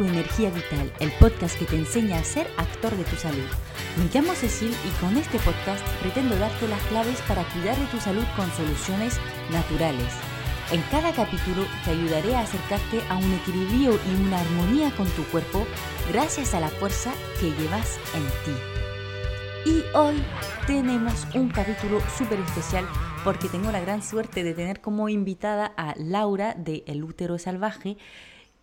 Tu Energía Vital, el podcast que te enseña a ser actor de tu salud. Me llamo Cecil y con este podcast pretendo darte las claves para cuidar de tu salud con soluciones naturales. En cada capítulo te ayudaré a acercarte a un equilibrio y una armonía con tu cuerpo gracias a la fuerza que llevas en ti. Y hoy tenemos un capítulo súper especial porque tengo la gran suerte de tener como invitada a Laura de El Útero Salvaje,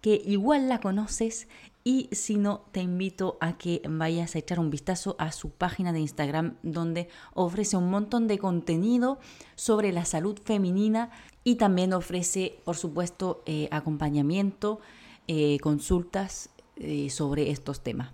que igual la conoces y si no, te invito a que vayas a echar un vistazo a su página de Instagram donde ofrece un montón de contenido sobre la salud femenina y también ofrece, por supuesto, eh, acompañamiento, eh, consultas eh, sobre estos temas.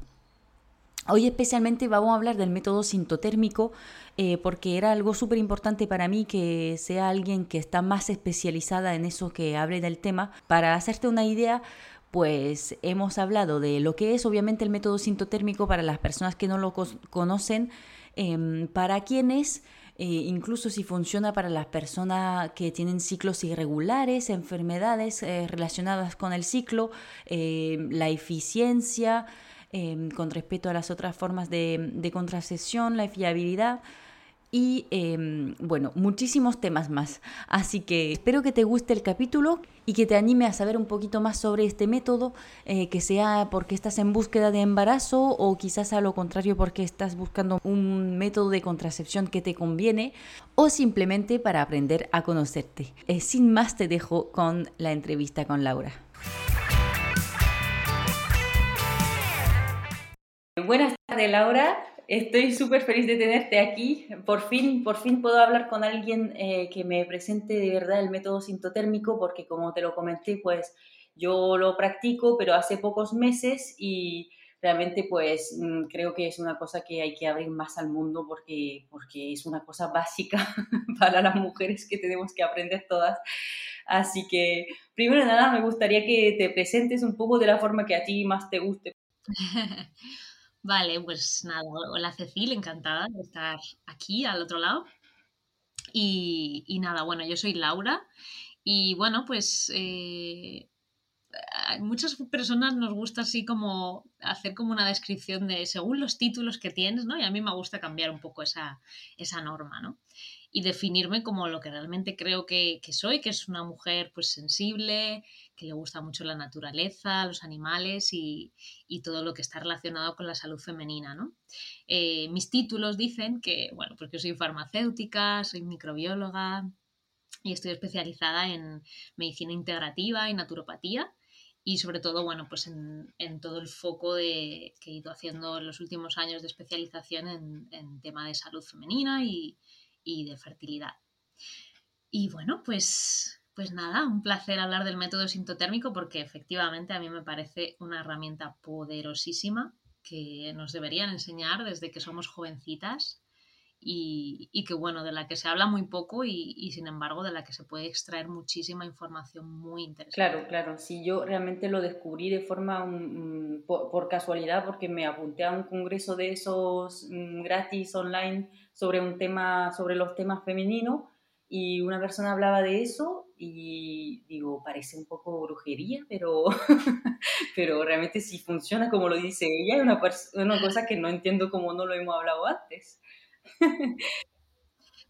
Hoy especialmente vamos a hablar del método sintotérmico eh, porque era algo súper importante para mí que sea alguien que está más especializada en eso que hable del tema. Para hacerte una idea, pues hemos hablado de lo que es obviamente el método sintotérmico para las personas que no lo conocen, em, para quienes... Eh, incluso si funciona para las personas que tienen ciclos irregulares, enfermedades eh, relacionadas con el ciclo, la eficiencia, Em, con respecto a las otras formas de, de la fiabilidad y em, bueno, muchísimos temas más. Así que espero que te guste el capítulo y que te anime a saber un poquito más sobre este método, eh, que sea porque estás en búsqueda de embarazo o quizás a lo contrario porque estás buscando un método de contracepción que te conviene o simplemente para aprender a conocerte. Eh, sin más te dejo con la entrevista con Laura. Buenas tardes, Laura. Estoy súper feliz de tenerte aquí. Por fin, por fin puedo hablar con alguien eh, que me presente de verdad el método sintotérmico, porque como te lo comenté, pues yo lo practico, pero hace pocos meses y realmente pues mm, creo que es una cosa que hay que abrir más al mundo porque, porque es una cosa básica para las mujeres que tenemos que aprender todas. Así que primero de nada me gustaría que te presentes un poco de la forma que a ti más te guste. Vale, pues nada, hola Cecil, encantada de estar aquí al otro lado. Y, nada, bueno, yo soy Laura y bueno, pues eh, muchas personas nos gusta así como hacer como una descripción de según los títulos que tienes, ¿no? Y a mí me gusta cambiar un poco esa, esa norma, ¿no? Y definirme como lo que realmente creo que, soy, que es una mujer pues sensible, que le gusta mucho la naturaleza, los animales y, todo lo que está relacionado con la salud femenina. ¿no? Eh, mis títulos dicen que, bueno, porque soy farmacéutica, soy microbióloga y estoy especializada en medicina integrativa y naturopatía y sobre todo, bueno, pues en, todo el foco de, que he ido haciendo en los últimos años de especialización en, en tema de salud femenina y, y de fertilidad. Y bueno, pues, pues nada, un placer hablar del método sintotérmico porque efectivamente a mí me parece una herramienta poderosísima que nos deberían enseñar desde que somos jovencitas y, que bueno, de la que se habla muy poco y, sin embargo de la que se puede extraer muchísima información muy interesante. Claro, claro, sí, yo realmente lo descubrí de forma por, casualidad porque me apunté a un congreso de esos mm, gratis online sobre un tema, sobre los temas femeninos y una persona hablaba de eso y digo, parece un poco brujería, pero, pero realmente sí funciona como lo dice ella, es una, una cosa que no entiendo cómo no lo hemos hablado antes.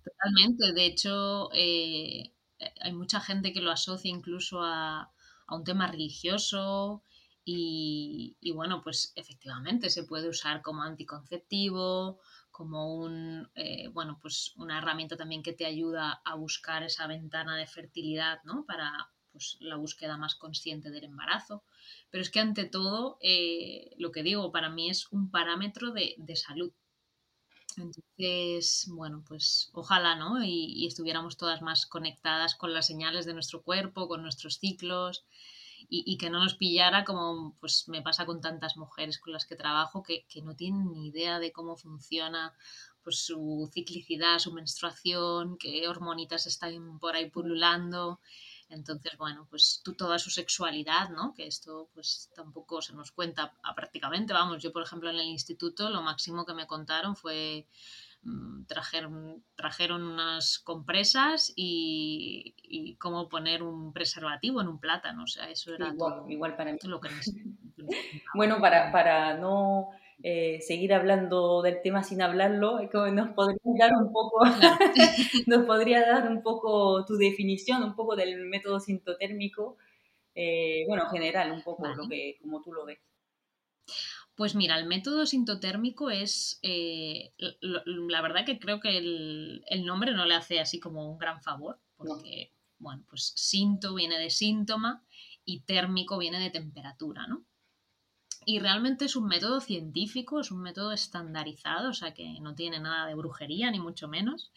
Totalmente, de hecho, eh, hay mucha gente que lo asocia incluso a, un tema religioso y, bueno, pues efectivamente se puede usar como anticonceptivo, como un, eh, bueno, pues una herramienta también que te ayuda a buscar esa ventana de fertilidad, ¿no? Para pues, la búsqueda más consciente del embarazo. Pero es que ante todo, eh, lo que digo, para mí es un parámetro de salud. Entonces, bueno, pues ojalá, ¿no? Y, estuviéramos todas más conectadas con las señales de nuestro cuerpo, con nuestros ciclos, y, que no nos pillara como pues me pasa con tantas mujeres con las que trabajo que, que no tienen ni idea de cómo funciona pues su ciclicidad, su menstruación, qué hormonitas están por ahí pululando. Entonces, bueno, pues tú, toda su sexualidad, ¿no? Que esto pues tampoco se nos cuenta prácticamente, vamos, yo por ejemplo en el instituto lo máximo que me contaron fue mm, trajeron, trajeron unas compresas y, cómo poner un preservativo en un plátano. O sea, eso era igual, para mí. lo que Bueno, para, para no eh, seguir hablando del tema sin hablarlo, nos podría dar un poco, nos podría dar un poco tu definición, un poco del método sintotérmico, eh, bueno, general, un poco lo que, como tú lo ves. Pues mira, el método sintotérmico es, eh, la verdad que creo que el, nombre no le hace así como un gran favor, porque, bueno, pues sinto viene de síntoma y térmico viene de temperatura, ¿no? Y realmente es un método científico, es un método estandarizado, o sea que no tiene nada de brujería, ni mucho menos,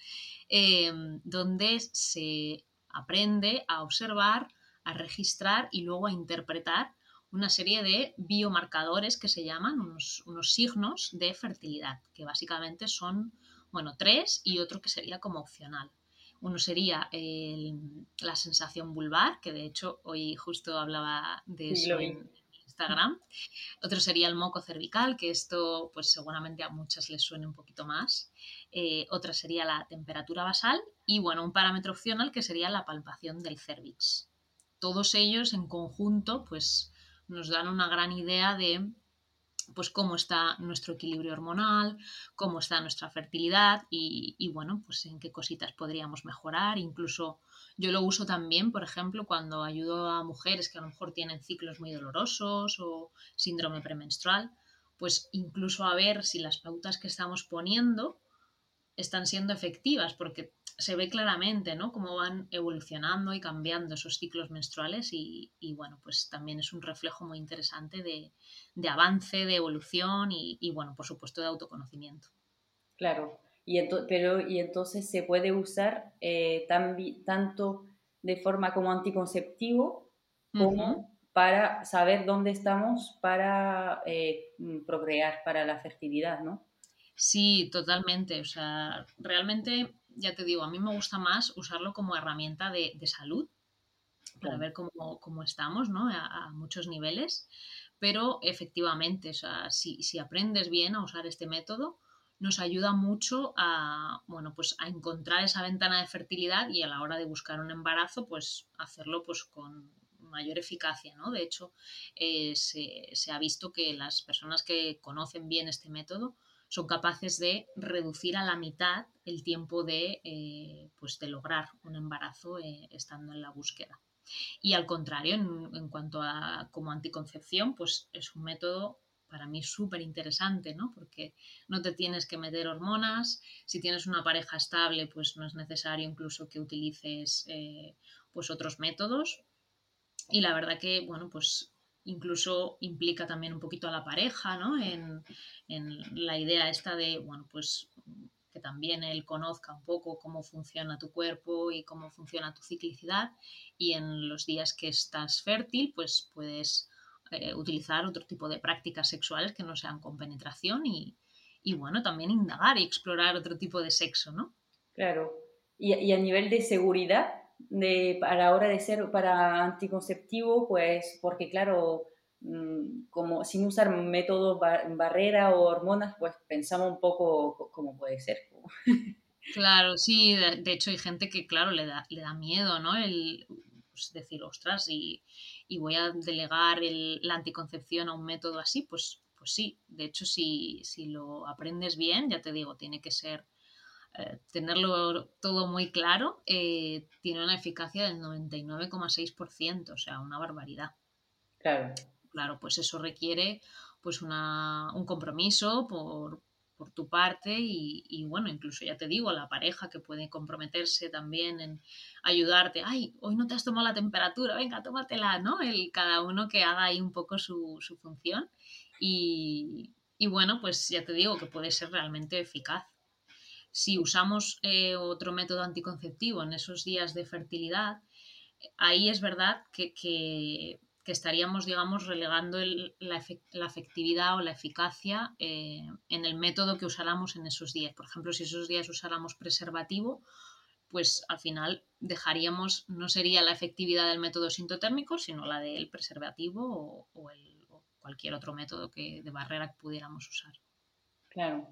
eh, donde se aprende a observar, a registrar y luego a interpretar una serie de biomarcadores que se llaman unos, signos de fertilidad, que básicamente son, bueno, tres y otro que sería como opcional. Uno sería la sensación vulvar, que de hecho hoy justo hablaba de eso en, Otro sería el moco cervical, que esto pues seguramente a muchas les suene un poquito más. Eh, otra sería la temperatura basal y bueno, un parámetro opcional que sería la palpación del cervix. Todos ellos en conjunto pues nos dan una gran idea de pues cómo está nuestro equilibrio hormonal, cómo está nuestra fertilidad y, y, bueno, pues en qué cositas podríamos mejorar, incluso yo lo uso también, por ejemplo, cuando ayudo a mujeres que a lo mejor tienen ciclos muy dolorosos o síndrome premenstrual, pues incluso a ver si las pautas que estamos poniendo están siendo efectivas, porque se ve claramente, ¿no? Cómo van evolucionando y cambiando esos ciclos menstruales y, bueno, pues también es un reflejo muy interesante de, avance, de evolución y, y, bueno, por supuesto, de autoconocimiento. Claro, y pero, y entonces se puede usar eh, tanto de forma como anticonceptivo como para saber dónde estamos para eh, procrear, para la fertilidad, ¿no? Sí, totalmente. O sea, realmente, ya te digo, a mí me gusta más usarlo como herramienta de, salud, para ver cómo, estamos, ¿no? A, muchos niveles. Pero efectivamente, o sea, si, si aprendes bien a usar este método, nos ayuda mucho a, bueno, pues a encontrar esa ventana de fertilidad y a la hora de buscar un embarazo, pues hacerlo pues con mayor eficacia, ¿no? De hecho, eh, se, ha visto que las personas que conocen bien este método son capaces de reducir a la mitad el tiempo de, eh, pues de lograr un embarazo eh, estando en la búsqueda. Y al contrario, en, en, cuanto a como anticoncepción, pues es un método para mí súper interesante, ¿no? Porque no te tienes que meter hormonas, si tienes una pareja estable, pues no es necesario incluso que utilices eh, pues otros métodos. Y la verdad que, bueno, pues incluso implica también un poquito a la pareja, ¿no? En, la idea esta de, bueno, pues que también él conozca un poco cómo funciona tu cuerpo y cómo funciona tu ciclicidad y en los días que estás fértil, pues puedes eh, utilizar otro tipo de prácticas sexuales que no sean con penetración y, y, bueno, también indagar y explorar otro tipo de sexo, ¿no? Claro. Y, y a nivel de seguridad, de, a la hora de ser para anticonceptivo, pues porque claro, mm, como sin usar métodos barrera o hormonas, pues pensamos un poco cómo puede ser. Claro, sí, de, hecho hay gente que, claro, le da, le da miedo, ¿no? El pues, decir, ostras, y, y voy a delegar la anticoncepción a un método así, pues, pues sí, de hecho si, si lo aprendes bien, ya te digo, tiene que ser, eh, tenerlo todo muy claro, eh, tiene una eficacia del 99,6%, o sea, una barbaridad. Claro. Claro, pues eso requiere pues una, un compromiso por, por tu parte y, bueno, incluso ya te digo, la pareja que puede comprometerse también en ayudarte, ay, hoy no te has tomado la temperatura, venga, tómatela, ¿no? El, cada uno que haga ahí un poco su, función y, bueno, pues ya te digo que puede ser realmente eficaz. Si usamos eh, otro método anticonceptivo en esos días de fertilidad, ahí es verdad que, que estaríamos, digamos, relegando la, efectividad o la eficacia eh, en el método que usáramos en esos días. Por ejemplo, si esos días usáramos preservativo, pues al final dejaríamos, no sería la efectividad del método sintotérmico, sino la del preservativo o, cualquier otro método que, de barrera que pudiéramos usar. Claro.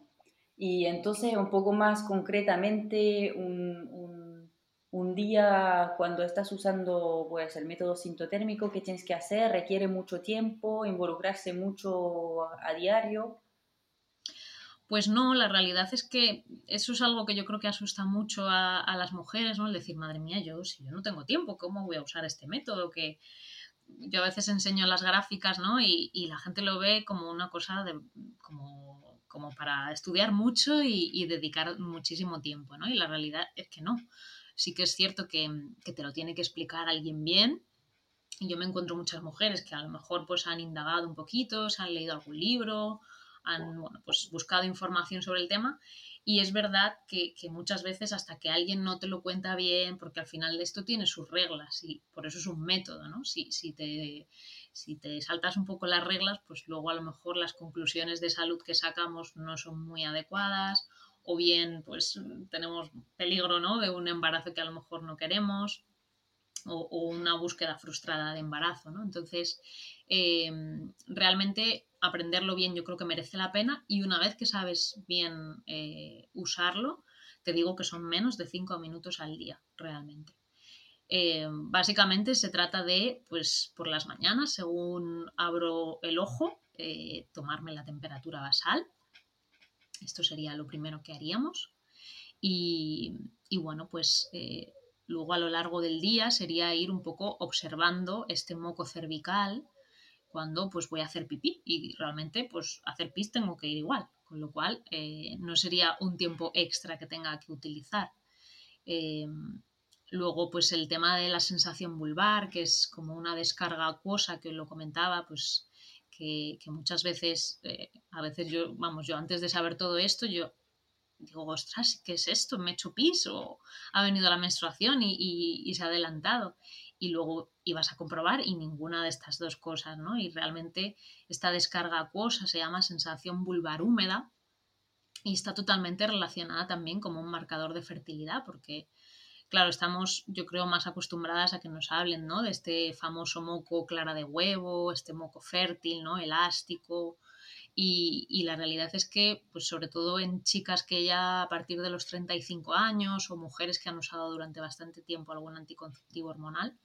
Y entonces, un poco más concretamente, un, un, día cuando estás usando pues, el método sintotérmico, ¿qué tienes que hacer? ¿Requiere mucho tiempo? ¿Involucrarse mucho a, diario? Pues no, la realidad es que eso es algo que yo creo que asusta mucho a, las mujeres, ¿no? El decir, madre mía, yo si yo no tengo tiempo, ¿cómo voy a usar este método? Que yo a veces enseño las gráficas, ¿no? Y, y la gente lo ve como una cosa de, como como para estudiar mucho y, dedicar muchísimo tiempo, ¿no? Y la realidad es que no. Sí que es cierto que, te lo tiene que explicar alguien bien. Yo me encuentro muchas mujeres que a lo mejor pues han indagado un poquito, se han leído algún libro, han pues, buscado información sobre el tema y es verdad que, muchas veces hasta que alguien no te lo cuenta bien, porque al final esto tiene sus reglas y por eso es un método, ¿no? Si, si, te, si te saltas un poco las reglas, pues luego a lo mejor las conclusiones de salud que sacamos no son muy adecuadas o bien pues tenemos peligro ¿no? de un embarazo que a lo mejor no queremos o, una búsqueda frustrada de embarazo. ¿no? Entonces, em, realmente aprenderlo bien yo creo que merece la pena y una vez que sabes bien eh, usarlo, te digo que son menos de 5 minutos al día realmente. Eh, básicamente se trata de, pues por las mañanas, según abro el ojo, eh, tomarme la temperatura basal. Esto sería lo primero que haríamos. Y, bueno, pues eh, luego a lo largo del día sería ir un poco observando este moco cervical cuando pues voy a hacer pipí y realmente pues hacer pis tengo que ir igual, con lo cual no sería un tiempo extra que tenga que utilizar. Luego, pues el tema de la sensación vulvar, que es como una descarga acuosa, que lo comentaba, pues que, muchas veces, eh, a veces yo, vamos, yo antes de saber todo esto, yo digo, ostras, ¿qué es esto? ¿Me he hecho pis o ha venido la menstruación y, se ha adelantado? Y luego ibas a comprobar y ninguna de estas dos cosas, ¿no? Y realmente esta descarga acuosa se llama sensación vulvar húmeda y está totalmente relacionada también como un marcador de fertilidad, porque claro, estamos, yo creo, más acostumbradas a que nos hablen, ¿no? De este famoso moco clara de huevo, este moco fértil, ¿no? Elástico. Y, la realidad es que, pues sobre todo en chicas que ya a partir de los 35 años o mujeres que han usado durante bastante tiempo algún anticonceptivo hormonal,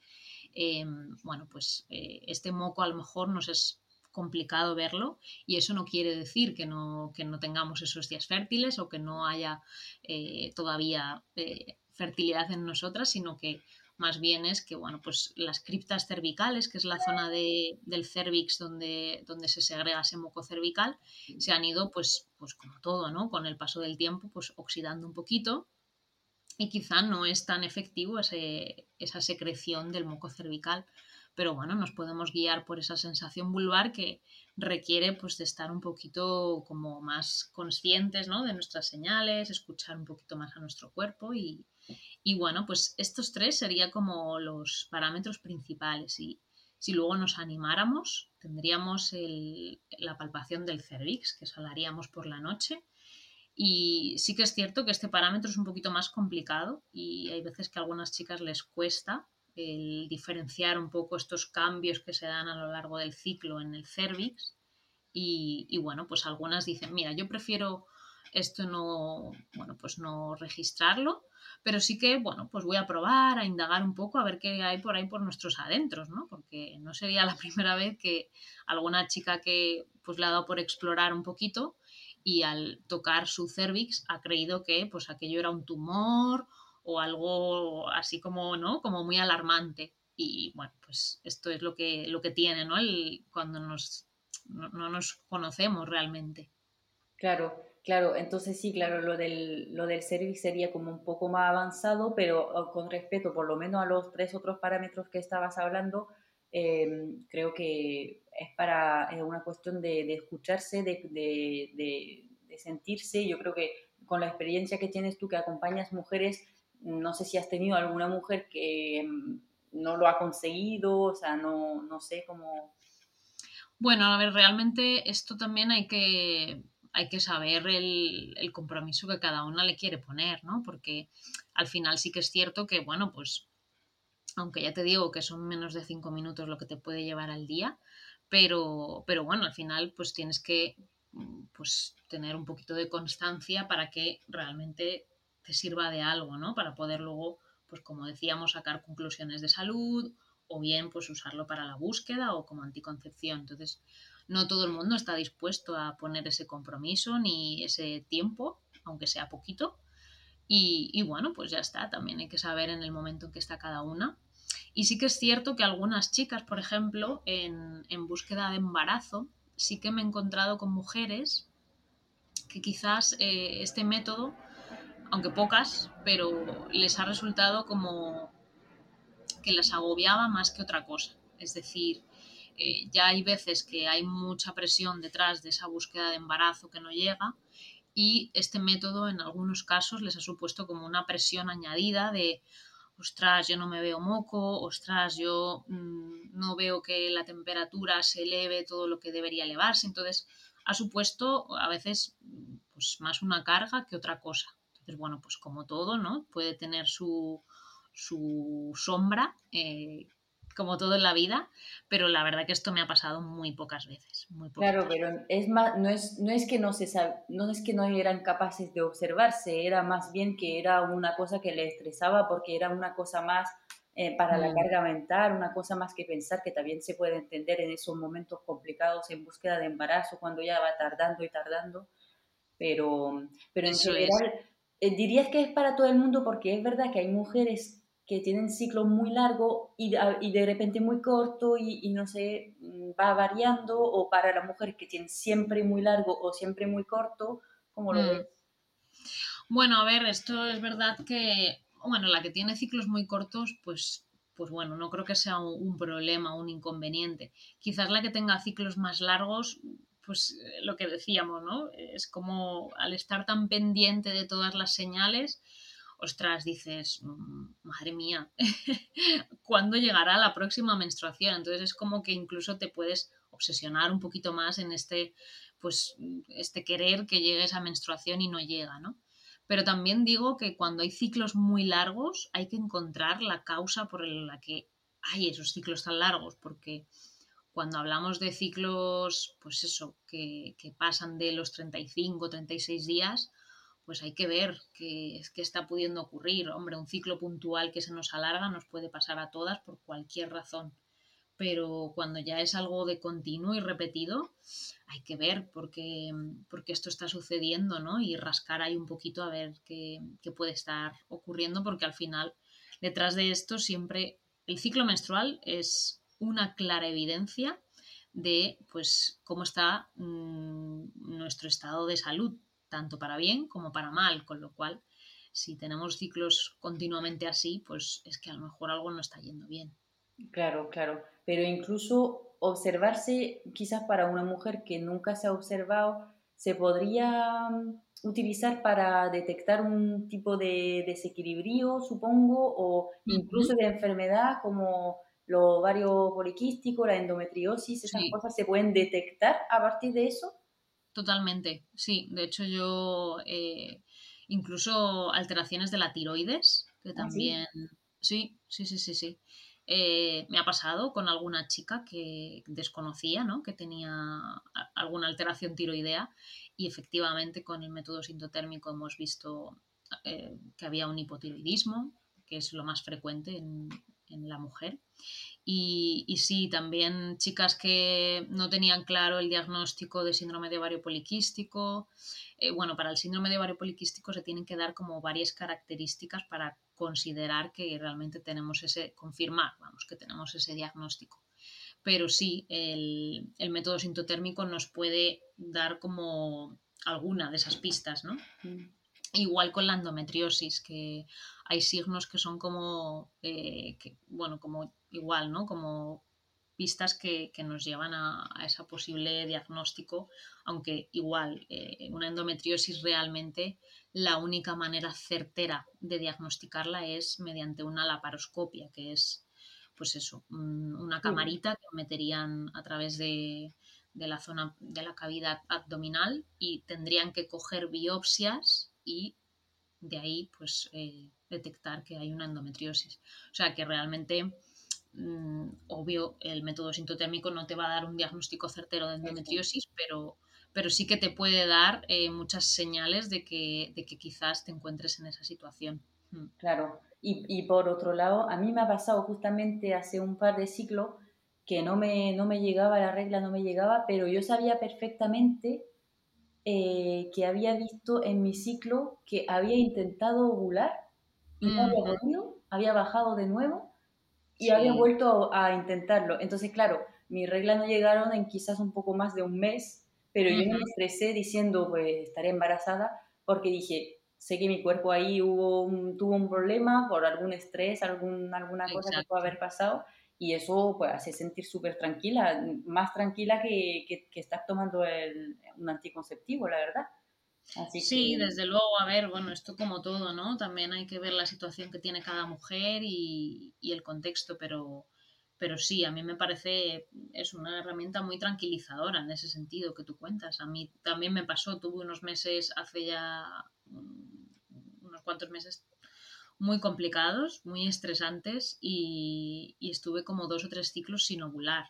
em, bueno, pues eh, este moco a lo mejor nos es complicado verlo y eso no quiere decir que no, que no tengamos esos días fértiles o que no haya eh, todavía eh, fertilidad en nosotras, sino que más bien es que, bueno, pues las criptas cervicales, que es la zona de, del cervix donde, donde se segrega ese moco cervical, se han ido, pues, pues como todo, ¿no? Con el paso del tiempo, pues oxidando un poquito y quizá no es tan efectivo ese, esa secreción del moco cervical. Pero bueno, nos podemos guiar por esa sensación vulvar que requiere pues de estar un poquito como más conscientes ¿no? de nuestras señales, escuchar un poquito más a nuestro cuerpo y, y bueno, pues estos tres serían como los parámetros principales. Y si luego nos animáramos, tendríamos la palpación del cervix, que eso por la noche. Y sí que es cierto que este parámetro es un poquito más complicado y hay veces que a algunas chicas les cuesta el diferenciar un poco estos cambios que se dan a lo largo del ciclo en el cervix. Y, y bueno, pues algunas dicen, mira, yo prefiero esto no, bueno, pues no registrarlo pero sí que, bueno, pues voy a probar, a indagar un poco, a ver qué hay por ahí por nuestros adentros, ¿no? Porque no sería la primera vez que alguna chica que pues le ha dado por explorar un poquito y al tocar su cervix ha creído que pues aquello era un tumor o algo así como, ¿no? Como muy alarmante. Y bueno, pues esto es lo que, lo que tiene, ¿no? El, cuando nos, no nos conocemos realmente. Claro, Claro, entonces sí, claro, lo del, lo del service sería como un poco más avanzado, pero oh, con respeto por lo menos a los tres otros parámetros que estabas hablando, em, creo que es para es una cuestión de, escucharse, de, de, de, sentirse. Yo creo que con la experiencia que tienes tú, que acompañas mujeres, no sé si has tenido alguna mujer que em, no lo ha conseguido, o sea, no, no sé cómo... Bueno, a ver, realmente esto también hay que hay que saber el, compromiso que cada una le quiere poner, ¿no? Porque al final sí que es cierto que, bueno, pues, aunque ya te digo que son menos de cinco minutos lo que te puede llevar al día, pero, pero bueno, al final pues tienes que pues tener un poquito de constancia para que realmente te sirva de algo, ¿no? Para poder luego, pues como decíamos, sacar conclusiones de salud o bien pues usarlo para la búsqueda o como anticoncepción. Entonces, no todo el mundo está dispuesto a poner ese compromiso ni ese tiempo, aunque sea poquito. Y, bueno, pues ya está, también hay que saber en el momento en que está cada una. Y sí que es cierto que algunas chicas, por ejemplo, en, en búsqueda de embarazo, sí que me he encontrado con mujeres que quizás eh, este método, aunque pocas, pero les ha resultado como que les agobiaba más que otra cosa. Es decir, ya hay veces que hay mucha presión detrás de esa búsqueda de embarazo que no llega y este método en algunos casos les ha supuesto como una presión añadida de ostras, yo no me veo moco, ostras, yo mm, no veo que la temperatura se eleve todo lo que debería elevarse. Entonces, ha supuesto a veces pues, más una carga que otra cosa. Entonces, bueno, pues como todo, ¿no? Puede tener su, su sombra, eh, como todo en la vida, pero la verdad que esto me ha pasado muy pocas veces. Muy claro, pero es más, no es, no es que no se no es que no eran capaces de observarse, era más bien que era una cosa que le estresaba porque era una cosa más eh, para la mm. carga mental, una cosa más que pensar que también se puede entender en esos momentos complicados en búsqueda de embarazo, cuando ya va tardando y tardando, pero, pero en general eh, dirías que es para todo el mundo porque es verdad que hay mujeres que tienen ciclos muy largos y, y, de repente muy corto y, y, no sé, mm, va variando, o para las mujeres que tienen siempre muy largo o siempre muy corto, ¿cómo lo mm. ves? Bueno, a ver, esto es verdad que, bueno, la que tiene ciclos muy cortos, pues, pues bueno, no creo que sea un, un problema, un inconveniente. Quizás la que tenga ciclos más largos, pues eh, lo que decíamos, ¿no? Es como al estar tan pendiente de todas las señales, ostras, dices, mm, madre mía, ¿cuándo llegará la próxima menstruación? Entonces es como que incluso te puedes obsesionar un poquito más en este, pues, este querer que llegue esa menstruación y no llega, ¿no? Pero también digo que cuando hay ciclos muy largos hay que encontrar la causa por la que hay esos ciclos tan largos, porque cuando hablamos de ciclos, pues eso, que, que pasan de los 35, 36 días, pues hay que ver qué, qué está pudiendo ocurrir. Hombre, un ciclo puntual que se nos alarga nos puede pasar a todas por cualquier razón. Pero cuando ya es algo de continuo y repetido, hay que ver por qué, esto está sucediendo, ¿no? Y rascar ahí un poquito a ver qué, qué puede estar ocurriendo, porque al final, detrás de esto siempre el ciclo menstrual es una clara evidencia de pues cómo está mmm, nuestro estado de salud tanto para bien como para mal, con lo cual si tenemos ciclos continuamente así, pues es que a lo mejor algo no está yendo bien. Claro, claro, pero incluso observarse quizás para una mujer que nunca se ha observado, se podría mm, utilizar para detectar un tipo de desequilibrio, supongo, o incluso de enfermedad como los ovarios poliquísticos, la endometriosis, esas cosas se pueden detectar a partir de eso. Totalmente, sí. De hecho, yo eh, incluso alteraciones de la tiroides, que ¿Ah, también... sí? sí, sí, sí, sí, eh, me ha pasado con alguna chica que desconocía, ¿no? Que tenía alguna alteración tiroidea y efectivamente con el método sintotérmico hemos visto eh, que había un hipotiroidismo, que es lo más frecuente en, en la mujer. Y, y, sí, también chicas que no tenían claro el diagnóstico de síndrome de ovario poliquístico. Eh, bueno, para el síndrome de ovario poliquístico se tienen que dar como varias características para considerar que realmente tenemos ese, confirmar, vamos, que tenemos ese diagnóstico. Pero sí, el, el método sintotérmico nos puede dar como alguna de esas pistas, ¿no? Mm. Igual con la endometriosis, que hay signos que son como, eh, bueno, como igual, ¿no? Como pistas que, nos llevan a, ese posible diagnóstico, aunque igual eh, una endometriosis realmente la única manera certera de diagnosticarla es mediante una laparoscopia, que es pues eso, una camarita que meterían a través de, de la zona de la cavidad abdominal y tendrían que coger biopsias y de ahí pues eh, detectar que hay una endometriosis. O sea que realmente, mm, obvio, el método sintotérmico no te va a dar un diagnóstico certero de endometriosis, pero, pero sí que te puede dar eh, muchas señales de que, de que quizás te encuentres en esa situación. Mm. Claro, y, y, por otro lado, a mí me ha pasado justamente hace un par de ciclos que no me, no me llegaba la regla, no me llegaba, pero yo sabía perfectamente eh, que había visto en mi ciclo que había intentado ovular y no había podido, había bajado de nuevo y había vuelto a, intentarlo. Entonces, claro, mis reglas no llegaron en quizás un poco más de un mes, pero yo me estresé diciendo, pues estaré embarazada, porque dije, sé que mi cuerpo ahí hubo tuvo un problema por algún estrés, algún, alguna cosa que puede haber pasado, y eso pues hace sentir súper tranquila, más tranquila que, que, estar tomando el, un anticonceptivo, la verdad. Sí, desde luego, a ver, bueno, esto como todo, ¿no? También hay que ver la situación que tiene cada mujer y, y el contexto, pero, pero sí, a mí me parece, es una herramienta muy tranquilizadora en ese sentido que tú cuentas. A mí también me pasó, tuve unos meses, hace ya unos cuantos meses muy complicados, muy estresantes y, estuve como dos o tres ciclos sin ovular.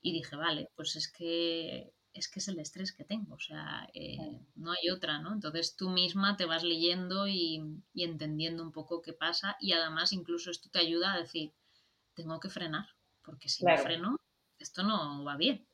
Y dije, vale, pues es que es que es el estrés que tengo, o sea, eh, no hay otra, ¿no? Entonces tú misma te vas leyendo y, entendiendo un poco qué pasa y además incluso esto te ayuda a decir, tengo que frenar, porque si no freno, esto no va bien.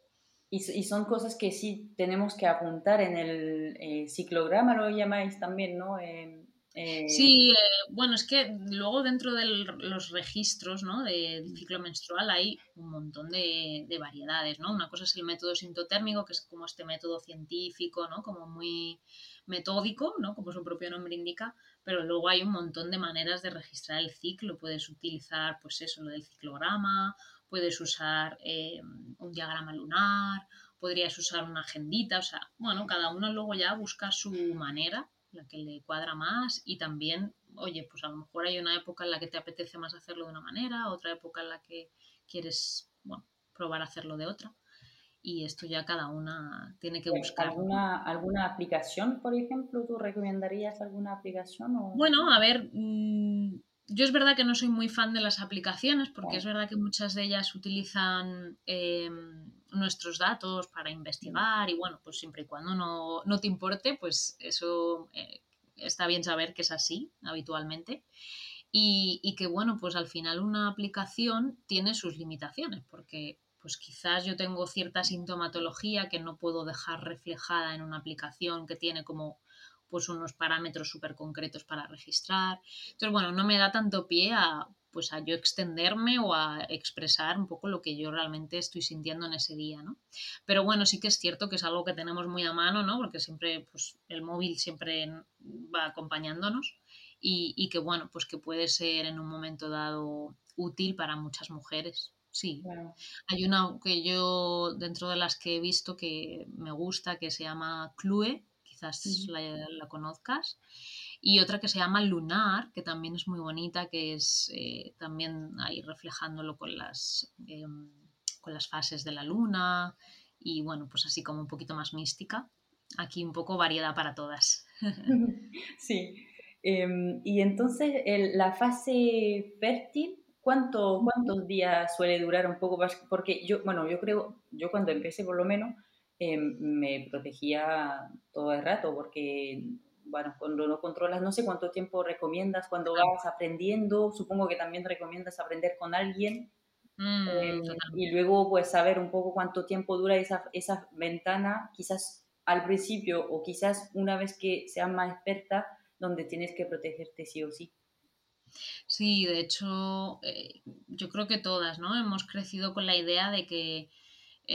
Y, son cosas que sí tenemos que apuntar en el eh, ciclograma, lo llamáis también, ¿no? Eh, sí, eh, bueno, es que luego dentro de los registros ¿no? de, ciclo menstrual hay un montón de, variedades, ¿no? Una cosa es el método sintotérmico, que es como este método científico, ¿no? Como muy metódico, ¿no? Como su propio nombre indica, pero luego hay un montón de maneras de registrar el ciclo. Puedes utilizar, pues eso, lo del ciclograma, puedes usar eh, un diagrama lunar, podrías usar una agendita, o sea, bueno, cada uno luego ya busca su manera la que le cuadra más y también, oye, pues a lo mejor hay una época en la que te apetece más hacerlo de una manera, otra época en la que quieres, bueno, probar hacerlo de otra. Y esto ya cada una tiene que buscar. ¿Alguna, ¿Alguna aplicación, por ejemplo? ¿Tú recomendarías alguna aplicación? O... Bueno, a ver, mm, yo es verdad que no soy muy fan de las aplicaciones porque es verdad que muchas de ellas utilizan em, nuestros datos para investigar y bueno, pues siempre y cuando no, te importe, pues eso eh, está bien saber que es así habitualmente. Y, y, que bueno, pues al final una aplicación tiene sus limitaciones porque pues quizás yo tengo cierta sintomatología que no puedo dejar reflejada en una aplicación que tiene como pues unos parámetros súper concretos para registrar. Entonces, bueno, no me da tanto pie a pues a yo extenderme o a expresar un poco lo que yo realmente estoy sintiendo en ese día, ¿no? Pero bueno, sí que es cierto que es algo que tenemos muy a mano, ¿no? Porque siempre, pues el móvil siempre va acompañándonos y, y que bueno, pues que puede ser en un momento dado útil para muchas mujeres. Sí, hay una que yo, dentro de las que he visto que me gusta, que se llama Clue, quizás la, conozcas. Y otra que se llama Lunar, que también es muy bonita, que es eh, también ahí reflejándolo con las, em, con las fases de la luna y bueno, pues así como un poquito más mística. Aquí un poco variedad para todas. sí. Em, y entonces la fase fértil, ¿cuánto, ¿cuántos días suele durar un poco? Porque yo, bueno, yo creo, yo cuando empecé por lo menos, eh, me protegía todo el rato porque, bueno, cuando no controlas, no sé cuánto tiempo recomiendas cuando vas aprendiendo, supongo que también recomiendas aprender con alguien. Mm, eh, y luego pues saber un poco cuánto tiempo dura esa, esa ventana, quizás al principio o quizás una vez que seas más experta, donde tienes que protegerte sí o sí. Sí, de hecho, eh, yo creo que todas, ¿no? Hemos crecido con la idea de que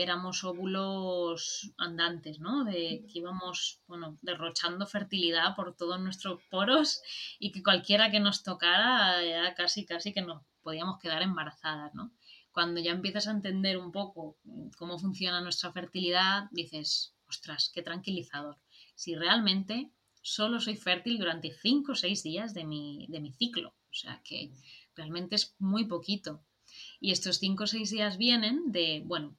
éramos óvulos andantes, ¿no? De que íbamos, bueno, derrochando fertilidad por todos nuestros poros y que cualquiera que nos tocara ya casi, casi que nos podíamos quedar embarazadas, ¿no? Cuando ya empiezas a entender un poco cómo funciona nuestra fertilidad, dices, ostras, qué tranquilizador. Si realmente solo soy fértil durante 5 o 6 días de mi, de mi ciclo, o sea que realmente es muy poquito. Y estos 5 o 6 días vienen de, bueno,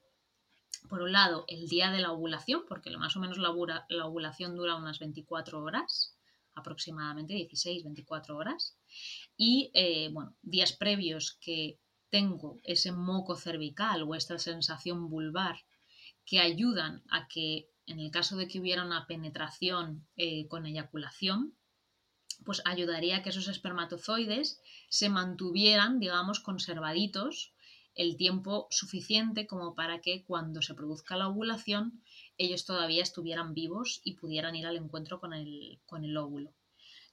por un lado, el día de la ovulación, porque más o menos la, ovulación dura unas 24 horas, aproximadamente 16, 24 horas, y eh, bueno, días previos que tengo ese moco cervical o esta sensación vulvar que ayudan a que en el caso de que hubiera una penetración eh, con eyaculación, pues ayudaría a que esos espermatozoides se mantuvieran, digamos, conservaditos el tiempo suficiente como para que cuando se produzca la ovulación ellos todavía estuvieran vivos y pudieran ir al encuentro con el, con el óvulo.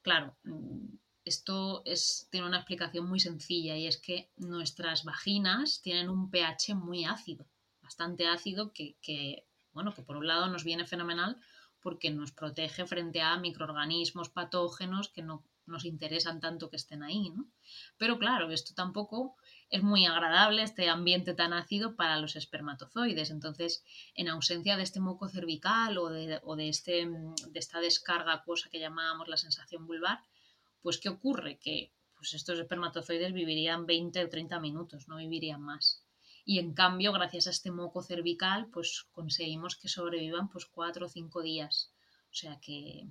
Claro, mm, esto es, tiene una explicación muy sencilla y es que nuestras vaginas tienen un pH muy ácido, bastante ácido que, que bueno, que por un lado nos viene fenomenal porque nos protege frente a microorganismos patógenos que no nos interesan tanto que estén ahí, ¿no? Pero claro, esto tampoco es muy agradable, este ambiente tan ácido para los espermatozoides. Entonces, en ausencia de este moco cervical o de, o de, este, de esta descarga acuosa que llamábamos la sensación vulvar, pues ¿qué ocurre? Que pues estos espermatozoides vivirían 20 o 30 minutos, no vivirían más y en cambio gracias a este moco cervical pues conseguimos que sobrevivan pues cuatro o cinco días. O sea que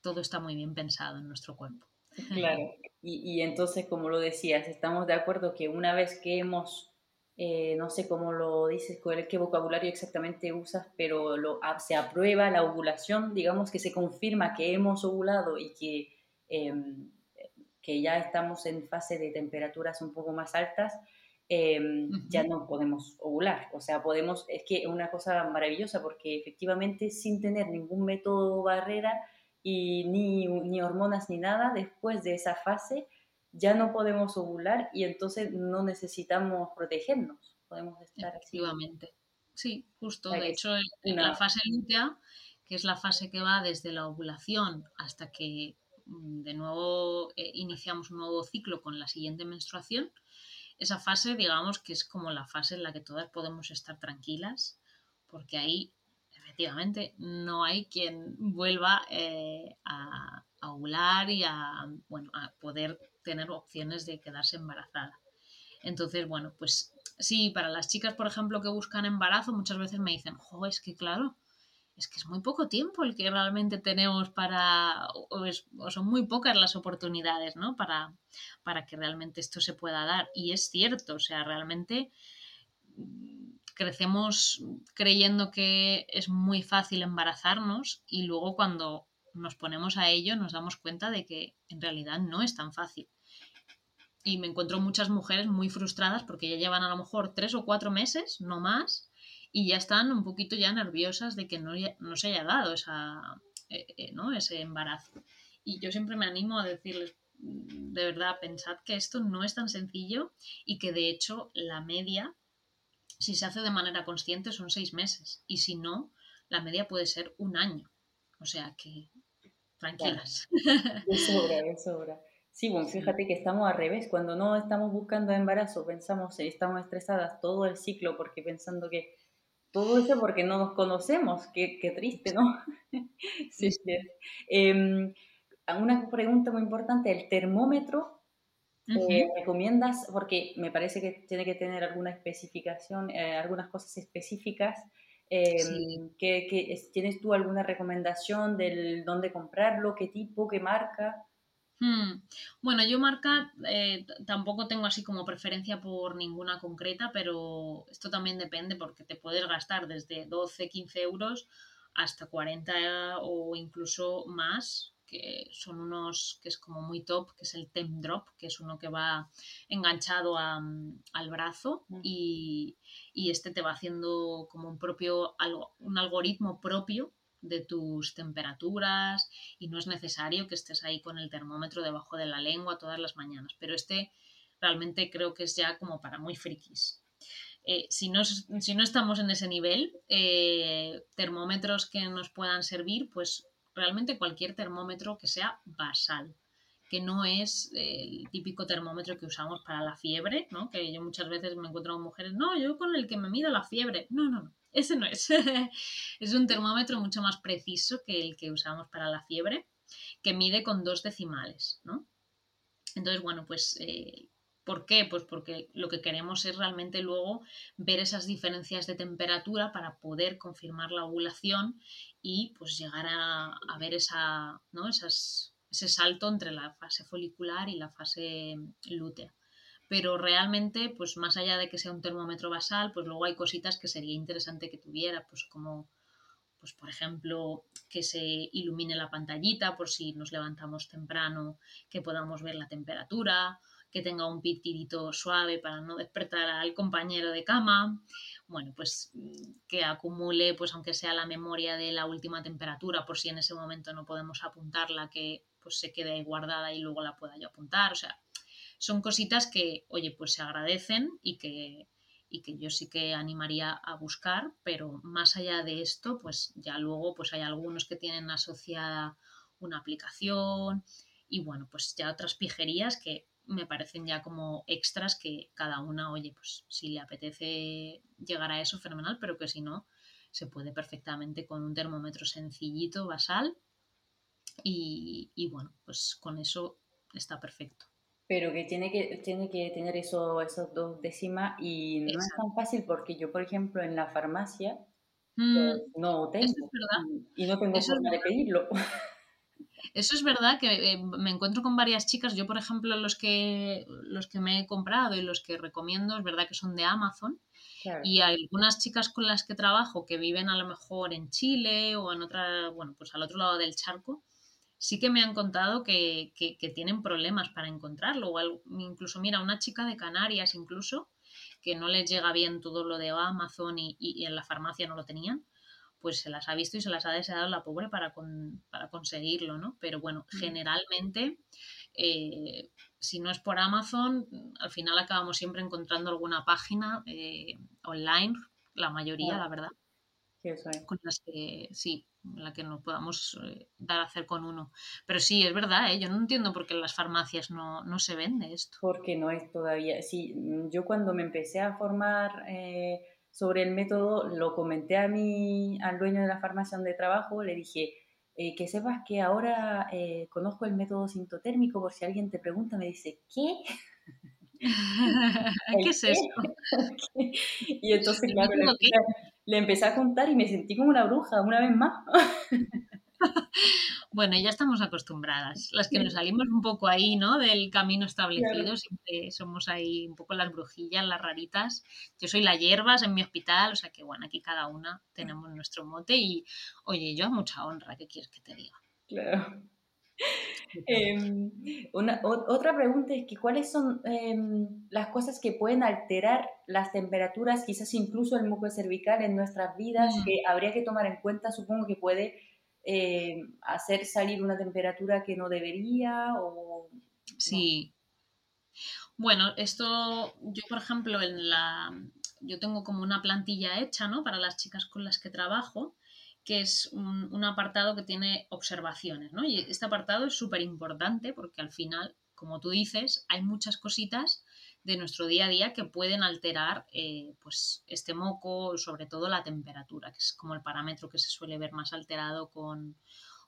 todo está muy bien pensado en nuestro cuerpo. Claro, y, entonces como lo decías, estamos de acuerdo que una vez que hemos, eh, no sé cómo lo dices, qué vocabulario exactamente usas, pero lo, se aprueba la ovulación, digamos que se confirma que hemos ovulado y que, em, que ya estamos en fase de temperaturas un poco más altas, Em, ya no podemos ovular. O sea, podemos, es que es una cosa maravillosa porque efectivamente sin tener ningún método barrera y ni, ni hormonas ni nada, después de esa fase ya no podemos ovular y entonces no necesitamos protegernos. Podemos estar Efectivamente. Sí, justo. De hecho, en la fase lútea, que es la fase que va desde la ovulación hasta que mm, de nuevo eh, iniciamos un nuevo ciclo con la siguiente menstruación, esa fase, digamos que es como la fase en la que todas podemos estar tranquilas, porque ahí efectivamente no hay quien vuelva eh, a, ovular y a, bueno, a poder tener opciones de quedarse embarazada. Entonces, bueno, pues sí, para las chicas, por ejemplo, que buscan embarazo, muchas veces me dicen, jo, es que claro, es que es muy poco tiempo el que realmente tenemos para, o, son muy pocas las oportunidades, ¿no? Para, para que realmente esto se pueda dar. Y es cierto, o sea, realmente crecemos creyendo que es muy fácil embarazarnos y luego cuando nos ponemos a ello nos damos cuenta de que en realidad no es tan fácil. Y me encuentro muchas mujeres muy frustradas porque ya llevan a lo mejor tres o cuatro meses, no más, y ya están un poquito ya nerviosas de que no, no se haya dado esa, eh, eh, ¿no? ese embarazo. Y yo siempre me animo a decirles, de verdad, pensad que esto no es tan sencillo y que de hecho la media, si se hace de manera consciente, son seis meses. Y si no, la media puede ser un año. O sea que tranquilas. Es sobra, es sobra. Sí, bueno, fíjate que estamos al revés. Cuando no estamos buscando embarazo, pensamos, estamos estresadas todo el ciclo porque pensando que todo eso porque no nos conocemos, qué, qué triste, ¿no? sí, sí. Eh, una pregunta muy importante, ¿el termómetro eh, recomiendas? Porque me parece que tiene que tener alguna especificación, eh, algunas cosas específicas. Em, ¿Tienes tú alguna recomendación del dónde comprarlo, qué tipo, qué marca? Hmm. Bueno, yo marca eh, tampoco tengo así como preferencia por ninguna concreta, pero esto también depende porque te puedes gastar desde 12, 15 euros hasta 40 o incluso más, que son unos que es como muy top, que es el Temp Drop, que es uno que va enganchado al brazo mm. y, y, este te va haciendo como un propio, un algoritmo propio de tus temperaturas y no es necesario que estés ahí con el termómetro debajo de la lengua todas las mañanas, pero este realmente creo que es ya como para muy frikis. Eh, si, no, si, no, estamos en ese nivel, eh, termómetros que nos puedan servir, pues realmente cualquier termómetro que sea basal, que no es el típico termómetro que usamos para la fiebre, ¿no? que yo muchas veces me encuentro con mujeres, no, yo con el que me mido la fiebre, no, no, no, ese no es. es un termómetro mucho más preciso que el que usamos para la fiebre, que mide con dos decimales, ¿no? Entonces, bueno, pues, eh, ¿por qué? Pues porque lo que queremos es realmente luego ver esas diferencias de temperatura para poder confirmar la ovulación y pues llegar a, ver esa, ¿no? ese salto entre la fase folicular y la fase lútea. pero realmente, pues más allá de que sea un termómetro basal, pues luego hay cositas que sería interesante que tuviera, pues como, pues por ejemplo, que se ilumine la pantallita por si nos levantamos temprano, que podamos ver la temperatura, que tenga un pitidito suave para no despertar al compañero de cama. Bueno, pues que acumule, pues aunque sea la memoria de la última temperatura, por si en ese momento no podemos apuntarla, que pues se quede ahí guardada y luego la pueda yo apuntar. O sea, son cositas que, oye, pues se agradecen y que, y que yo sí que animaría a buscar, pero más allá de esto, pues ya luego pues hay algunos que tienen asociada una aplicación y bueno, pues ya otras pijerías que me parecen ya como extras que cada una, oye, pues si le apetece llegar a eso, fenomenal, pero que si no, se puede perfectamente con un termómetro sencillito, basal, y, y bueno, pues con eso está perfecto. Pero que tiene que, tiene que tener eso, esos dos décimas y no es tan fácil porque yo, por ejemplo, en la farmacia mm, pues, no tengo. Y, no tengo forma de pedirlo. Eso es verdad que eh, me encuentro con varias chicas. Yo, por ejemplo, los que, los que me he comprado y los que recomiendo, es verdad que son de Amazon. Y hay algunas chicas con las que trabajo que viven a lo mejor en Chile o en otra, bueno, pues al otro lado del charco sí que me han contado que, tienen problemas para encontrarlo. O incluso, mira, una chica de Canarias incluso, que no les llega bien todo lo de Amazon y, en la farmacia no lo tenían, pues se las ha visto y se las ha deseado la pobre para, para conseguirlo, ¿no? Pero bueno, mm. generalmente, eh, si no es por Amazon, al final acabamos siempre encontrando alguna página eh, online, la mayoría, la verdad. Con las que, sí, la que nos podamos eh, dar a hacer con uno. Pero sí, es verdad, ¿eh? yo no entiendo por qué en las farmacias no, no, se vende esto. Porque no es todavía. Sí, yo cuando me empecé a formar eh, sobre el método, lo comenté a mi, al dueño de la farmacia donde trabajo, le dije, eh, que sepas que ahora conozco el método sintotérmico, por si alguien te pregunta, me dice, ¿qué? ¿Qué es eso? y entonces, claro, le empecé a contar y me sentí como una bruja una vez más. bueno, ya estamos acostumbradas. Las que nos salimos un poco ahí, ¿no? Del camino establecido, siempre somos ahí un poco las brujillas, las raritas. Yo soy la hierbas en mi hospital, o sea que bueno, aquí cada una tenemos nuestro mote y, oye, yo a mucha honra, ¿qué quieres que te diga? Claro. Em, una, otra pregunta es que cuáles son em, las cosas que pueden alterar las temperaturas, quizás incluso el moco cervical en nuestras vidas, mm. que habría que tomar en cuenta, supongo que puede em, hacer salir una temperatura que no debería o... Sí. Bueno, esto yo por ejemplo en la... Yo tengo como una plantilla hecha, ¿no? Para las chicas con las que trabajo que es un, apartado que tiene observaciones, ¿no? Y este apartado es súper importante porque al final, como tú dices, hay muchas cositas de nuestro día a día que pueden alterar eh, pues este moco, sobre todo la temperatura, que es como el parámetro que se suele ver más alterado con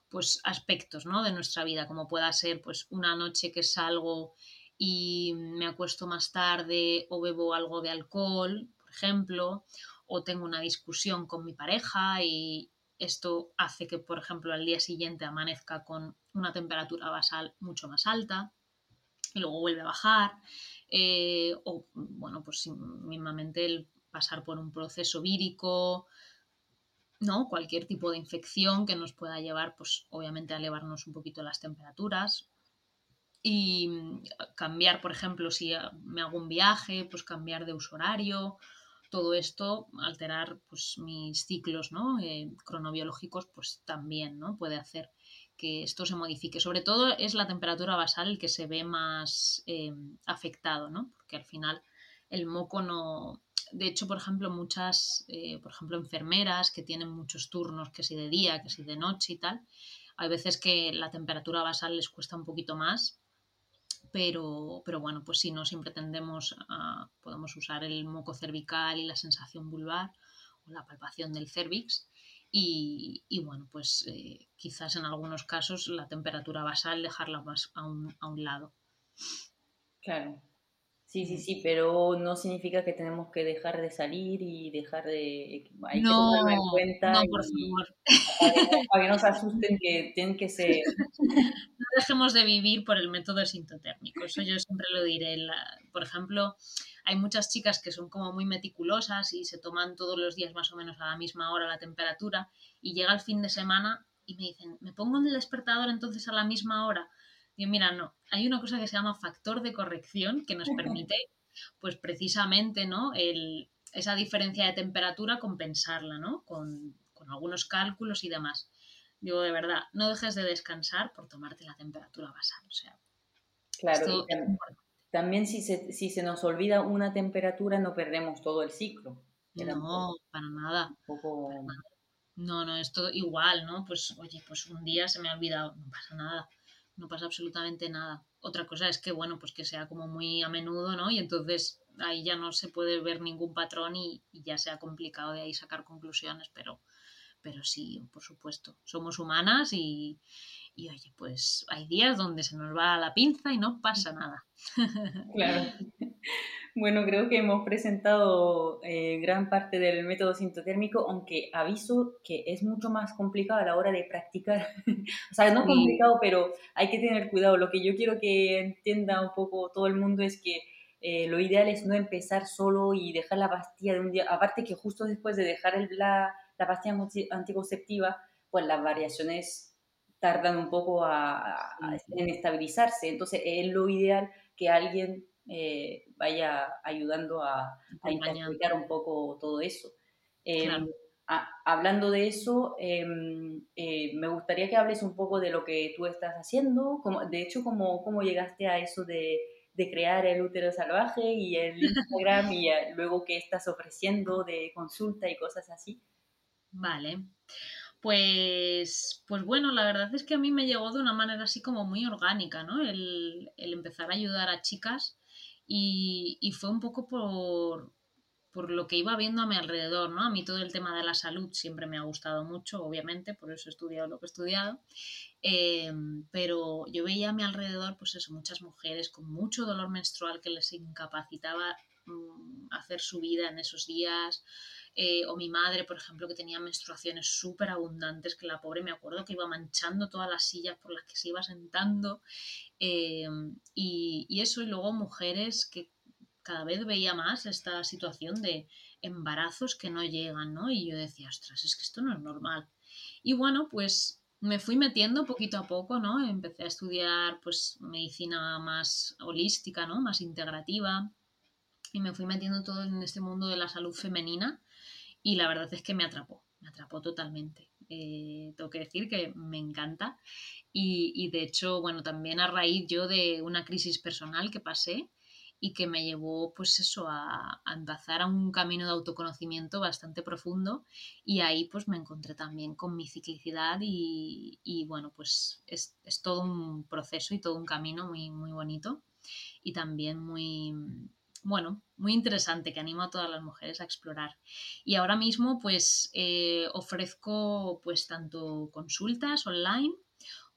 pues aspectos ¿no? de nuestra vida, como pueda ser pues una noche que salgo y me acuesto más tarde o bebo algo de alcohol, por ejemplo, o tengo una discusión con mi pareja y, esto hace que, por ejemplo, al día siguiente amanezca con una temperatura basal mucho más alta y luego vuelve a bajar. Eh, o, bueno, pues mismamente el pasar por un proceso vírico, ¿no? Cualquier tipo de infección que nos pueda llevar, pues obviamente a elevarnos un poquito las temperaturas. Y cambiar, por ejemplo, si me hago un viaje, pues cambiar de uso horario todo esto, alterar pues, mis ciclos ¿no? Eh, cronobiológicos, pues también ¿no? puede hacer que esto se modifique. Sobre todo es la temperatura basal el que se ve más eh, afectado, ¿no? porque al final el moco no... De hecho, por ejemplo, muchas, eh, por ejemplo, enfermeras que tienen muchos turnos, que si de día, que si de noche y tal, hay veces que la temperatura basal les cuesta un poquito más pero, pero bueno, pues si no, siempre tendemos a, podemos usar el moco cervical y la sensación vulvar o la palpación del cervix y, y bueno, pues eh, quizás en algunos casos la temperatura basal dejarla más a un, a un lado. Claro. Sí, sí, sí, pero no significa que tenemos que dejar de salir y dejar de... Hay no, que en cuenta. No, por favor. Para que, no se asusten que tienen que ser... No dejemos de vivir por el método sintotérmico, eso yo siempre lo diré. por ejemplo, hay muchas chicas que son como muy meticulosas y se toman todos los días más o menos a la misma hora la temperatura y llega el fin de semana y me dicen, ¿me pongo en el despertador entonces a la misma hora? Y mira, no, hay una cosa que se llama factor de corrección que nos permite, pues precisamente, ¿no? El, esa diferencia de temperatura compensarla, ¿no? Con, con, algunos cálculos y demás. Digo, de verdad, no dejes de descansar por tomarte la temperatura basal. O sea, claro, también si se, si se nos olvida una temperatura no perdemos todo el ciclo. No, para nada. No, no, es todo igual, ¿no? Pues, oye, pues un día se me ha olvidado, no pasa nada no pasa absolutamente nada. Otra cosa es que, bueno, pues que sea como muy a menudo, ¿no? Y entonces ahí ya no se puede ver ningún patrón y, ya sea complicado de ahí sacar conclusiones, pero, pero sí, por supuesto, somos humanas y, y oye, pues hay días donde se nos va la pinza y no pasa nada. Claro. Bueno, creo que hemos presentado eh, gran parte del método sintotérmico, aunque aviso que es mucho más complicado a la hora de practicar. o sea, no complicado, pero hay que tener cuidado. Lo que yo quiero que entienda un poco todo el mundo es que eh, lo ideal es no empezar solo y dejar la pastilla de un día. Aparte que justo después de dejar la, la pastilla anticonceptiva, pues las variaciones tardan un poco a, en estabilizarse. Entonces es lo ideal que alguien eh, vaya ayudando a, a un poco todo eso. Em, hablando de eso, em, eh, me gustaría que hables un poco de lo que tú estás haciendo, como, de hecho, cómo, cómo llegaste a eso de, de crear el útero salvaje y el Instagram y luego qué estás ofreciendo de consulta y cosas así. Vale. Pues, pues bueno, la verdad es que a mí me llegó de una manera así como muy orgánica, ¿no? El, el empezar a ayudar a chicas y, fue un poco por, por lo que iba viendo a mi alrededor, ¿no? A mí todo el tema de la salud siempre me ha gustado mucho, obviamente, por eso he estudiado lo que he estudiado, eh, pero yo veía a mi alrededor, pues eso, muchas mujeres con mucho dolor menstrual que les incapacitaba mm, hacer su vida en esos días, eh, o mi madre, por ejemplo, que tenía menstruaciones súper abundantes, que la pobre me acuerdo que iba manchando todas las sillas por las que se iba sentando. Eh, y, eso, y luego mujeres que cada vez veía más esta situación de embarazos que no llegan, ¿no? Y yo decía, ostras, es que esto no es normal. Y bueno, pues me fui metiendo poquito a poco, ¿no? Empecé a estudiar pues medicina más holística, ¿no? Más integrativa. Y me fui metiendo todo en este mundo de la salud femenina y la verdad es que me atrapó, me atrapó totalmente. Eh, tengo que decir que me encanta y, de hecho, bueno, también a raíz yo de una crisis personal que pasé y que me llevó pues eso a, a empezar a un camino de autoconocimiento bastante profundo y ahí pues me encontré también con mi ciclicidad y, y bueno pues es, es, todo un proceso y todo un camino muy muy bonito y también muy bueno, muy interesante que animo a todas las mujeres a explorar. Y ahora mismo pues eh, ofrezco pues tanto consultas online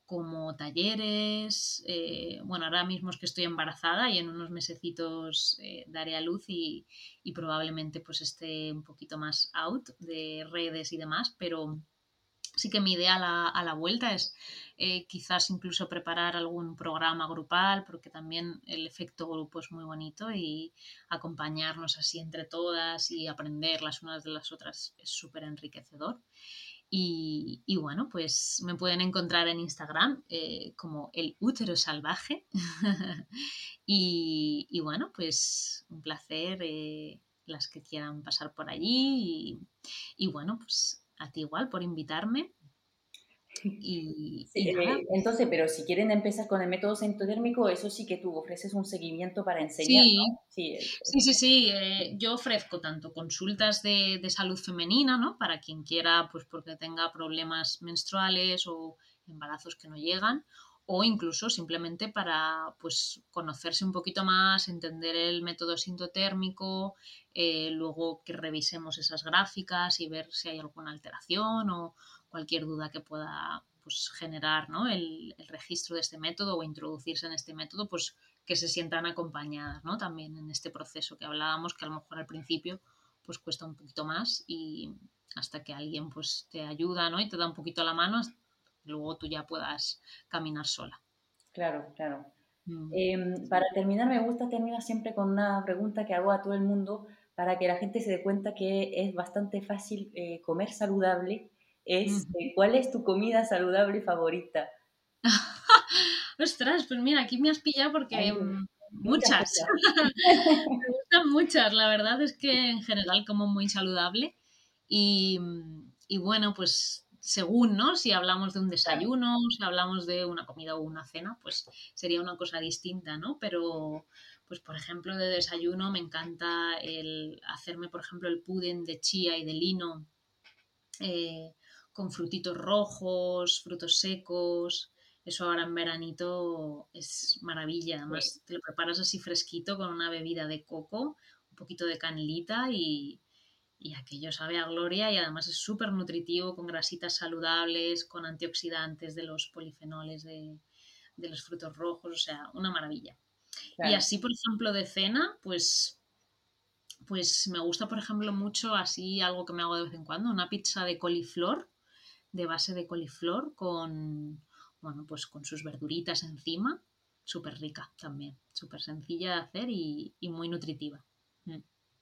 como talleres. Eh, bueno, ahora mismo es que estoy embarazada y en unos mesecitos eh, daré a luz y, y, probablemente pues esté un poquito más out de redes y demás, pero sí que mi idea a la, vuelta es eh, quizás incluso preparar algún programa grupal, porque también el efecto grupo es muy bonito y acompañarnos así entre todas y aprender las unas de las otras es súper enriquecedor. Y, bueno, pues me pueden encontrar en Instagram eh, como el útero salvaje. y, bueno, pues un placer eh, las que quieran pasar por allí. Y bueno, pues a ti igual por invitarme. Y, eh, entonces, pero si quieren empezar con el método sintotérmico, eso sí que tú ofreces un seguimiento para enseñar. Sí, sí, sí, sí. Eh, yo ofrezco tanto consultas de, de, salud femenina, ¿no? Para quien quiera, pues porque tenga problemas menstruales o embarazos que no llegan, o incluso simplemente para pues conocerse un poquito más, entender el método sintotérmico, eh, luego que revisemos esas gráficas y ver si hay alguna alteración o cualquier duda que pueda pues, generar ¿no? el, registro de este método o introducirse en este método, pues que se sientan acompañadas, ¿no? También en este proceso que hablábamos, que a lo mejor al principio pues cuesta un poquito más y hasta que alguien pues te ayuda, ¿no? Y te da un poquito la mano, luego tú ya puedas caminar sola. Claro, claro. Mm. Em, para terminar, me gusta terminar siempre con una pregunta que hago a todo el mundo para que la gente se dé cuenta que es bastante fácil eh, comer saludable. Es, mm. eh, ¿cuál es tu comida saludable favorita? Ostras, pues mira, aquí me has pillado porque mm, muchas. me gustan muchas. La verdad es que en general como muy saludable. Y, y bueno, pues según, ¿no? Si hablamos de un desayuno, si hablamos de una comida o una cena, pues sería una cosa distinta, ¿no? Pero, pues por ejemplo, de desayuno me encanta el hacerme, por ejemplo, el pudín de chía y de lino eh, con frutitos rojos, frutos secos. Eso ahora en veranito es maravilla. Además, te lo preparas así fresquito con una bebida de coco, un poquito de canelita y, y aquello sabe a gloria y además es súper nutritivo con grasitas saludables, con antioxidantes de los polifenoles de, los frutos rojos, o sea, una maravilla. Y así, por ejemplo, de cena, pues, pues me gusta, por ejemplo, mucho así algo que me hago de vez en cuando, una pizza de coliflor, de base de coliflor con, bueno, pues con sus verduritas encima, súper rica también, súper sencilla de hacer y, muy nutritiva. Mm.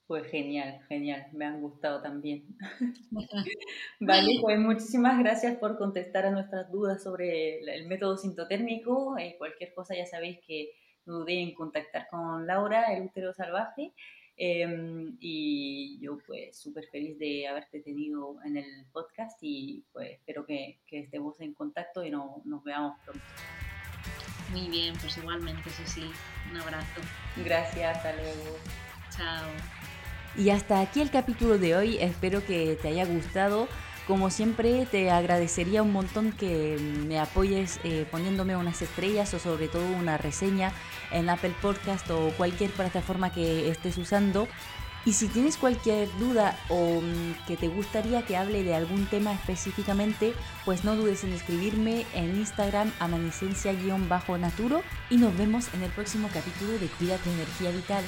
Pues genial, genial, me han gustado también. vale, pues muchísimas gracias por contestar a nuestras dudas sobre el método sintotérmico. Eh, cualquier cosa ya sabéis que no dudéis en contactar con Laura, el útero salvaje. Em, y yo pues súper feliz de haberte tenido en el podcast y pues espero que, que estemos en contacto y no, nos veamos pronto. Muy bien, pues igualmente, sí. Un abrazo. Gracias, hasta luego. Chao. Y hasta aquí el capítulo de hoy, espero que te haya gustado. Como siempre, te agradecería un montón que me apoyes eh, poniéndome unas estrellas o sobre todo una reseña en Apple Podcast o cualquier plataforma que estés usando. Y si tienes cualquier duda o mm, que te gustaría que hable de algún tema específicamente, pues no dudes en escribirme en Instagram amanecencia-naturo y nos vemos en el próximo capítulo de Cuida tu energía vital.